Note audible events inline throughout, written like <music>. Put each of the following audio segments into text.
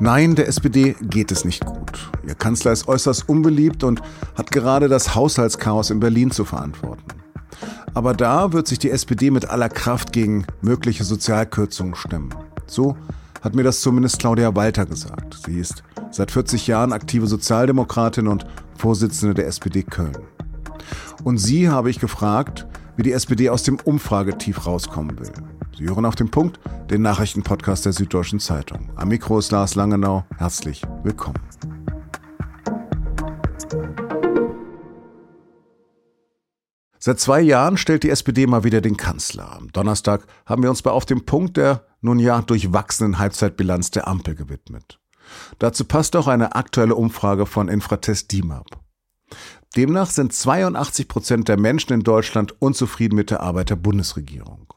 Nein, der SPD geht es nicht gut. Ihr Kanzler ist äußerst unbeliebt und hat gerade das Haushaltschaos in Berlin zu verantworten. Aber da wird sich die SPD mit aller Kraft gegen mögliche Sozialkürzungen stemmen. So hat mir das zumindest Claudia Walter gesagt. Sie ist seit 40 Jahren aktive Sozialdemokratin und Vorsitzende der SPD Köln. Und sie habe ich gefragt, wie die SPD aus dem Umfragetief rauskommen will. Sie hören auf den Punkt, den Nachrichtenpodcast der Süddeutschen Zeitung. Am Mikro ist Lars Langenau. Herzlich willkommen. Seit zwei Jahren stellt die SPD mal wieder den Kanzler. Am Donnerstag haben wir uns bei Auf dem Punkt der nun ja durchwachsenen Halbzeitbilanz der Ampel gewidmet. Dazu passt auch eine aktuelle Umfrage von Infratest DIMAP. Demnach sind 82 Prozent der Menschen in Deutschland unzufrieden mit der Arbeit der Bundesregierung.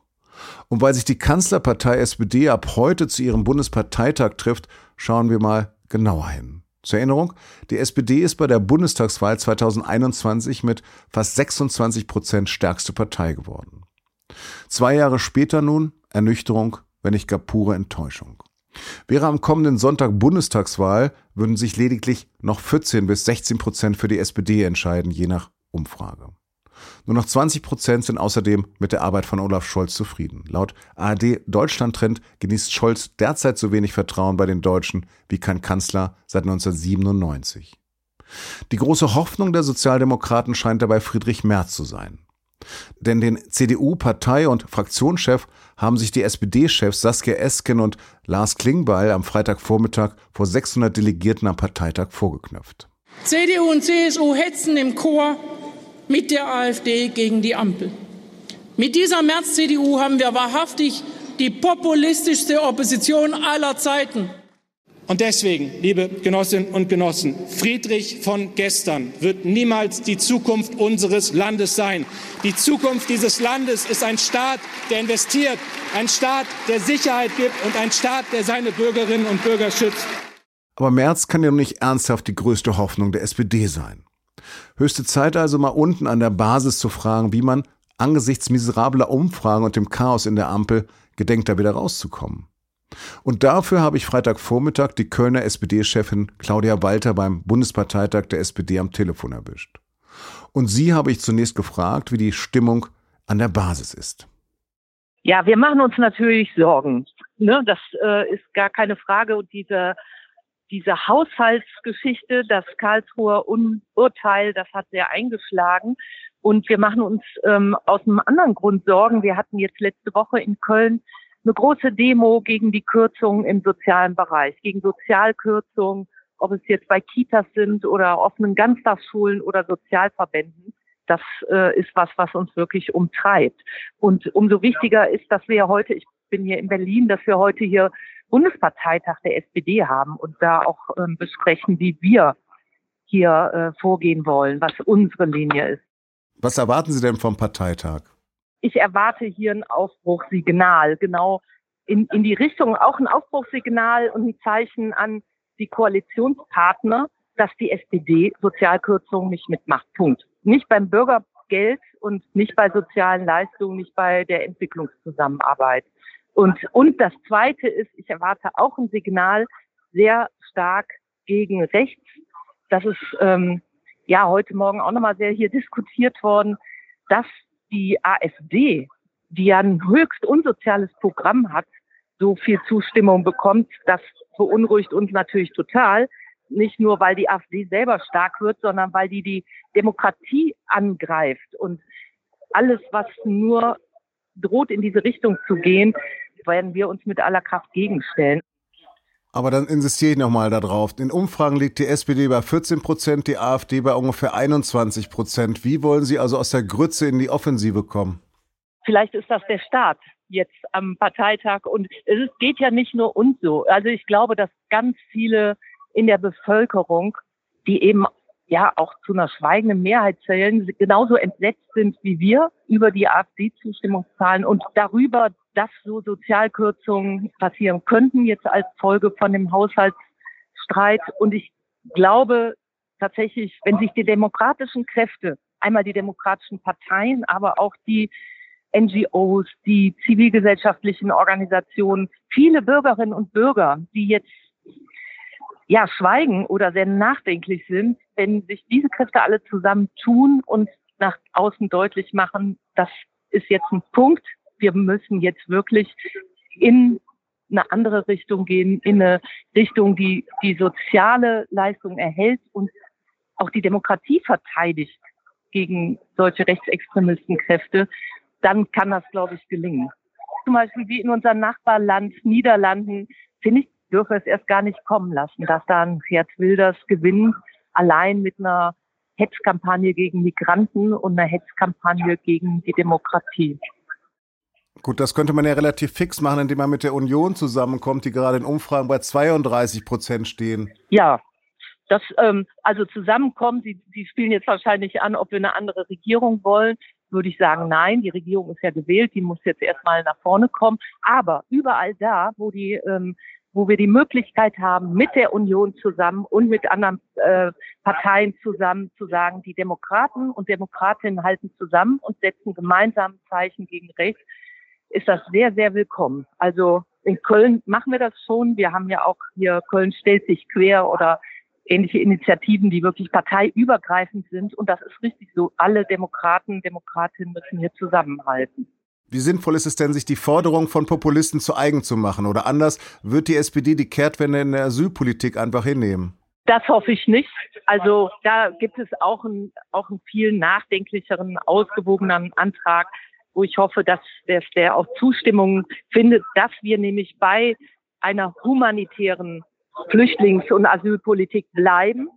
Und weil sich die Kanzlerpartei SPD ab heute zu ihrem Bundesparteitag trifft, schauen wir mal genauer hin. Zur Erinnerung, die SPD ist bei der Bundestagswahl 2021 mit fast 26 Prozent stärkste Partei geworden. Zwei Jahre später nun Ernüchterung, wenn nicht gar pure Enttäuschung. Wäre am kommenden Sonntag Bundestagswahl, würden sich lediglich noch 14 bis 16 Prozent für die SPD entscheiden, je nach Umfrage. Nur noch 20 Prozent sind außerdem mit der Arbeit von Olaf Scholz zufrieden. Laut ARD Deutschland-Trend genießt Scholz derzeit so wenig Vertrauen bei den Deutschen wie kein Kanzler seit 1997. Die große Hoffnung der Sozialdemokraten scheint dabei Friedrich Merz zu sein. Denn den CDU-Partei- und Fraktionschef haben sich die SPD-Chefs Saskia Esken und Lars Klingbeil am Freitagvormittag vor 600 Delegierten am Parteitag vorgeknöpft. CDU und CSU hetzen im Chor mit der AfD gegen die Ampel. Mit dieser März-CDU haben wir wahrhaftig die populistischste Opposition aller Zeiten. Und deswegen, liebe Genossinnen und Genossen, Friedrich von gestern wird niemals die Zukunft unseres Landes sein. Die Zukunft dieses Landes ist ein Staat, der investiert, ein Staat, der Sicherheit gibt und ein Staat, der seine Bürgerinnen und Bürger schützt. Aber Merz kann ja nicht ernsthaft die größte Hoffnung der SPD sein. Höchste Zeit also mal unten an der Basis zu fragen, wie man angesichts miserabler Umfragen und dem Chaos in der Ampel gedenkt, da wieder rauszukommen. Und dafür habe ich Freitagvormittag die Kölner SPD-Chefin Claudia Walter beim Bundesparteitag der SPD am Telefon erwischt. Und sie habe ich zunächst gefragt, wie die Stimmung an der Basis ist. Ja, wir machen uns natürlich Sorgen. Ne? Das äh, ist gar keine Frage. Und diese diese Haushaltsgeschichte, das Karlsruher Urteil, das hat sehr eingeschlagen. Und wir machen uns ähm, aus einem anderen Grund Sorgen. Wir hatten jetzt letzte Woche in Köln eine große Demo gegen die Kürzungen im sozialen Bereich, gegen Sozialkürzungen, ob es jetzt bei Kitas sind oder offenen Ganztagsschulen oder Sozialverbänden. Das äh, ist was, was uns wirklich umtreibt. Und umso wichtiger ist, dass wir heute, ich bin hier in Berlin, dass wir heute hier Bundesparteitag der SPD haben und da auch ähm, besprechen, wie wir hier äh, vorgehen wollen, was unsere Linie ist. Was erwarten Sie denn vom Parteitag? Ich erwarte hier ein Aufbruchssignal, genau in, in die Richtung, auch ein Aufbruchssignal und ein Zeichen an die Koalitionspartner, dass die SPD Sozialkürzungen nicht mitmacht. Punkt. Nicht beim Bürgergeld und nicht bei sozialen Leistungen, nicht bei der Entwicklungszusammenarbeit. Und, und das Zweite ist, ich erwarte auch ein Signal sehr stark gegen rechts. Das ist ähm, ja heute Morgen auch nochmal sehr hier diskutiert worden, dass die AfD, die ja ein höchst unsoziales Programm hat, so viel Zustimmung bekommt. Das beunruhigt uns natürlich total. Nicht nur, weil die AfD selber stark wird, sondern weil die die Demokratie angreift. Und alles, was nur droht, in diese Richtung zu gehen, werden wir uns mit aller Kraft gegenstellen. Aber dann insistiere ich nochmal darauf. In Umfragen liegt die SPD bei 14 Prozent, die AfD bei ungefähr 21 Prozent. Wie wollen Sie also aus der Grütze in die Offensive kommen? Vielleicht ist das der Start jetzt am Parteitag. Und es geht ja nicht nur uns so. Also ich glaube, dass ganz viele in der Bevölkerung, die eben ja auch zu einer schweigenden Mehrheit zählen, genauso entsetzt sind wie wir über die AfD-Zustimmungszahlen und darüber, dass so Sozialkürzungen passieren könnten, jetzt als Folge von dem Haushaltsstreit. Und ich glaube tatsächlich, wenn sich die demokratischen Kräfte, einmal die demokratischen Parteien, aber auch die NGOs, die zivilgesellschaftlichen Organisationen, viele Bürgerinnen und Bürger, die jetzt ja schweigen oder sehr nachdenklich sind, wenn sich diese Kräfte alle zusammen tun und nach außen deutlich machen, das ist jetzt ein Punkt. Wir müssen jetzt wirklich in eine andere Richtung gehen, in eine Richtung, die die soziale Leistung erhält und auch die Demokratie verteidigt gegen solche Rechtsextremistenkräfte, dann kann das, glaube ich, gelingen. Zum Beispiel wie in unserem Nachbarland Niederlanden, finde ich, dürfe es erst gar nicht kommen lassen, dass da ein Gerd Wilders gewinnt, allein mit einer Hetzkampagne gegen Migranten und einer Hetzkampagne gegen die Demokratie. Gut, das könnte man ja relativ fix machen, indem man mit der Union zusammenkommt, die gerade in Umfragen bei 32 Prozent stehen. Ja, das, ähm, also zusammenkommen, Sie, Sie spielen jetzt wahrscheinlich an, ob wir eine andere Regierung wollen, würde ich sagen, nein, die Regierung ist ja gewählt, die muss jetzt erstmal nach vorne kommen. Aber überall da, wo die ähm, wo wir die Möglichkeit haben, mit der Union zusammen und mit anderen äh, Parteien zusammen zu sagen, die Demokraten und Demokratinnen halten zusammen und setzen gemeinsam Zeichen gegen rechts, ist das sehr, sehr willkommen. Also in Köln machen wir das schon. Wir haben ja auch hier Köln stellt sich quer oder ähnliche Initiativen, die wirklich parteiübergreifend sind. Und das ist richtig so. Alle Demokraten, Demokratinnen müssen hier zusammenhalten. Wie sinnvoll ist es denn, sich die Forderung von Populisten zu eigen zu machen? Oder anders, wird die SPD die Kehrtwende in der Asylpolitik einfach hinnehmen? Das hoffe ich nicht. Also da gibt es auch, ein, auch einen viel nachdenklicheren, ausgewogenen Antrag, wo ich hoffe, dass der, der auch Zustimmung findet, dass wir nämlich bei einer humanitären Flüchtlings- und Asylpolitik bleiben.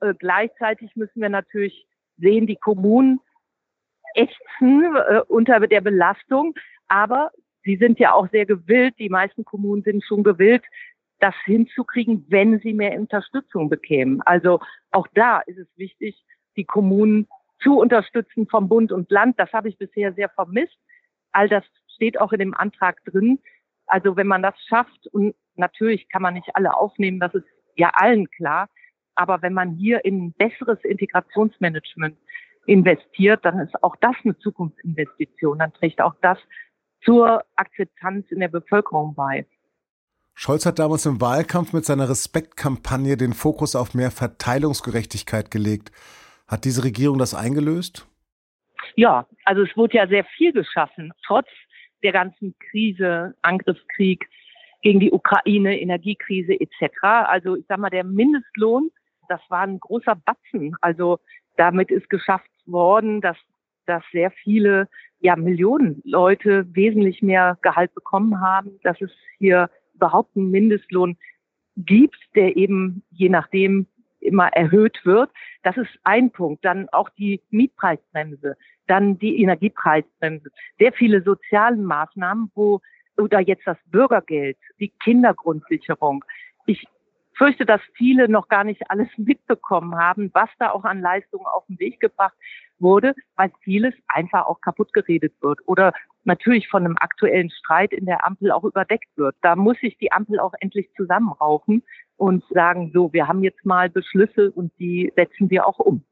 Äh, gleichzeitig müssen wir natürlich sehen, die Kommunen ächzen äh, unter der Belastung. Aber sie sind ja auch sehr gewillt, die meisten Kommunen sind schon gewillt, das hinzukriegen, wenn sie mehr Unterstützung bekämen. Also auch da ist es wichtig, die Kommunen zu unterstützen vom Bund und Land. Das habe ich bisher sehr vermisst. All das steht auch in dem Antrag drin. Also wenn man das schafft, und natürlich kann man nicht alle aufnehmen, das ist ja allen klar, aber wenn man hier in besseres Integrationsmanagement investiert, dann ist auch das eine Zukunftsinvestition. Dann trägt auch das zur Akzeptanz in der Bevölkerung bei. Scholz hat damals im Wahlkampf mit seiner Respektkampagne den Fokus auf mehr Verteilungsgerechtigkeit gelegt. Hat diese Regierung das eingelöst? Ja, also es wurde ja sehr viel geschaffen, trotz der ganzen Krise, Angriffskrieg gegen die Ukraine, Energiekrise etc. Also ich sag mal, der Mindestlohn, das war ein großer Batzen. Also damit ist geschafft worden, dass, dass sehr viele, ja, Millionen Leute wesentlich mehr Gehalt bekommen haben, dass es hier überhaupt einen Mindestlohn gibt, der eben je nachdem immer erhöht wird. Das ist ein Punkt. Dann auch die Mietpreisbremse, dann die Energiepreisbremse, sehr viele soziale Maßnahmen, wo oder jetzt das Bürgergeld, die Kindergrundsicherung. Ich fürchte, dass viele noch gar nicht alles <laughs> mitbekommen haben, was da auch an Leistungen auf den Weg gebracht wurde, weil vieles einfach auch kaputt geredet wird oder natürlich von einem aktuellen Streit in der Ampel auch überdeckt wird. Da muss sich die Ampel auch endlich zusammenraufen und sagen, so, wir haben jetzt mal Beschlüsse und die setzen wir auch um.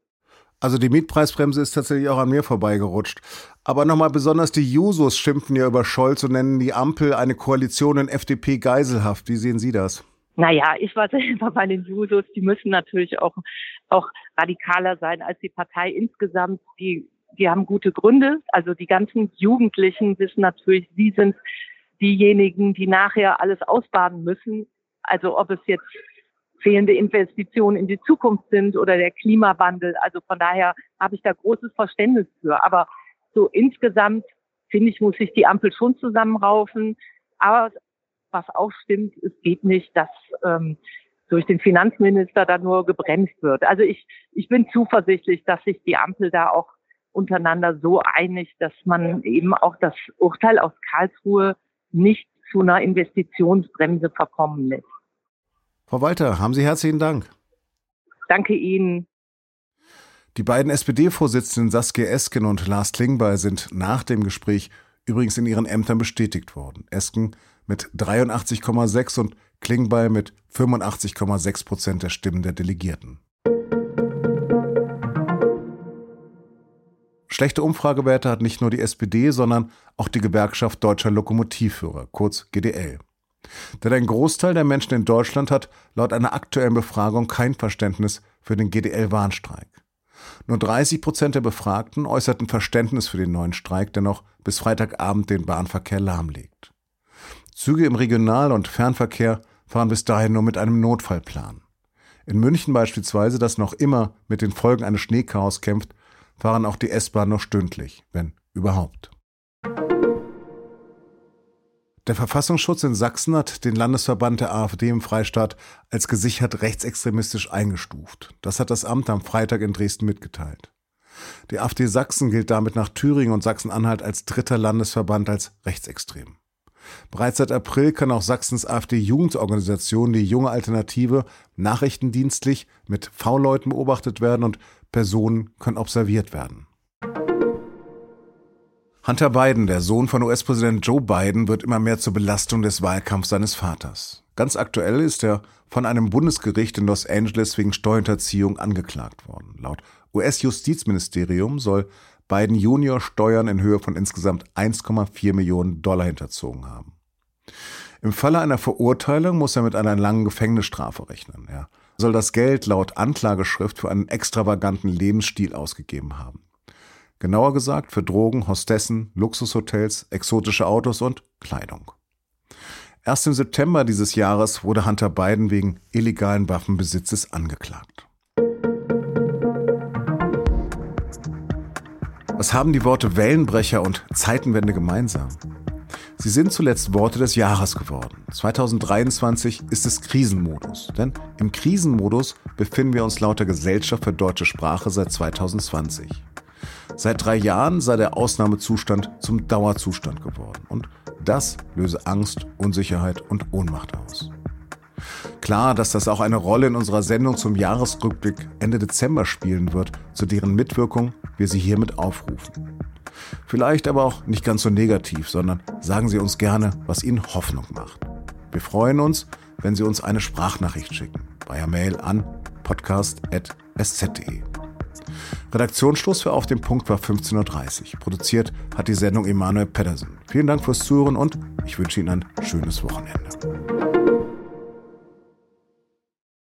Also die Mietpreisbremse ist tatsächlich auch an mir vorbeigerutscht. Aber nochmal besonders die Jusos schimpfen ja über Scholz und nennen die Ampel eine Koalition in FDP geiselhaft. Wie sehen Sie das? Naja, ich war <laughs> selber bei den Jusos, die müssen natürlich auch, auch radikaler sein als die Partei insgesamt. Die, die haben gute Gründe. Also die ganzen Jugendlichen wissen natürlich, sie sind diejenigen, die nachher alles ausbaden müssen. Also ob es jetzt fehlende Investitionen in die Zukunft sind oder der Klimawandel. Also von daher habe ich da großes Verständnis für. Aber so insgesamt finde ich, muss sich die Ampel schon zusammenraufen. Aber was auch stimmt, es geht nicht, dass ähm, durch den Finanzminister da nur gebremst wird. Also ich, ich bin zuversichtlich, dass sich die Ampel da auch untereinander so einigt, dass man eben auch das Urteil aus Karlsruhe nicht zu einer Investitionsbremse verkommen lässt. Frau Walter, haben Sie herzlichen Dank. Danke Ihnen. Die beiden SPD-Vorsitzenden Saskia Esken und Lars Klingbeil sind nach dem Gespräch übrigens in ihren Ämtern bestätigt worden. Esken mit 83,6 und Klingbeil mit 85,6 Prozent der Stimmen der Delegierten. Schlechte Umfragewerte hat nicht nur die SPD, sondern auch die Gewerkschaft Deutscher Lokomotivführer, kurz GDL. Denn ein Großteil der Menschen in Deutschland hat laut einer aktuellen Befragung kein Verständnis für den GDL-Warnstreik. Nur 30 Prozent der Befragten äußerten Verständnis für den neuen Streik, der noch bis Freitagabend den Bahnverkehr lahmlegt. Züge im Regional- und Fernverkehr fahren bis dahin nur mit einem Notfallplan. In München beispielsweise, das noch immer mit den Folgen eines Schneechaos kämpft, fahren auch die S-Bahn noch stündlich, wenn überhaupt. Der Verfassungsschutz in Sachsen hat den Landesverband der AfD im Freistaat als gesichert rechtsextremistisch eingestuft. Das hat das Amt am Freitag in Dresden mitgeteilt. Die AfD Sachsen gilt damit nach Thüringen und Sachsen-Anhalt als dritter Landesverband als rechtsextrem. Bereits seit April kann auch Sachsens AfD-Jugendorganisation die junge Alternative nachrichtendienstlich mit V-Leuten beobachtet werden und Personen können observiert werden. Hunter Biden, der Sohn von US-Präsident Joe Biden, wird immer mehr zur Belastung des Wahlkampfs seines Vaters. Ganz aktuell ist er von einem Bundesgericht in Los Angeles wegen Steuerhinterziehung angeklagt worden. Laut US-Justizministerium soll Biden Junior Steuern in Höhe von insgesamt 1,4 Millionen Dollar hinterzogen haben. Im Falle einer Verurteilung muss er mit einer langen Gefängnisstrafe rechnen. Er soll das Geld laut Anklageschrift für einen extravaganten Lebensstil ausgegeben haben. Genauer gesagt für Drogen, Hostessen, Luxushotels, exotische Autos und Kleidung. Erst im September dieses Jahres wurde Hunter Biden wegen illegalen Waffenbesitzes angeklagt. Was haben die Worte Wellenbrecher und Zeitenwende gemeinsam? Sie sind zuletzt Worte des Jahres geworden. 2023 ist es Krisenmodus. Denn im Krisenmodus befinden wir uns laut der Gesellschaft für deutsche Sprache seit 2020. Seit drei Jahren sei der Ausnahmezustand zum Dauerzustand geworden. Und das löse Angst, Unsicherheit und Ohnmacht aus. Klar, dass das auch eine Rolle in unserer Sendung zum Jahresrückblick Ende Dezember spielen wird, zu deren Mitwirkung wir Sie hiermit aufrufen. Vielleicht aber auch nicht ganz so negativ, sondern sagen Sie uns gerne, was Ihnen Hoffnung macht. Wir freuen uns, wenn Sie uns eine Sprachnachricht schicken. Via Mail an podcast.sz.de. Redaktionsschluss für Auf dem Punkt war 15.30 Uhr. Produziert hat die Sendung Emanuel Pedersen. Vielen Dank fürs Zuhören und ich wünsche Ihnen ein schönes Wochenende.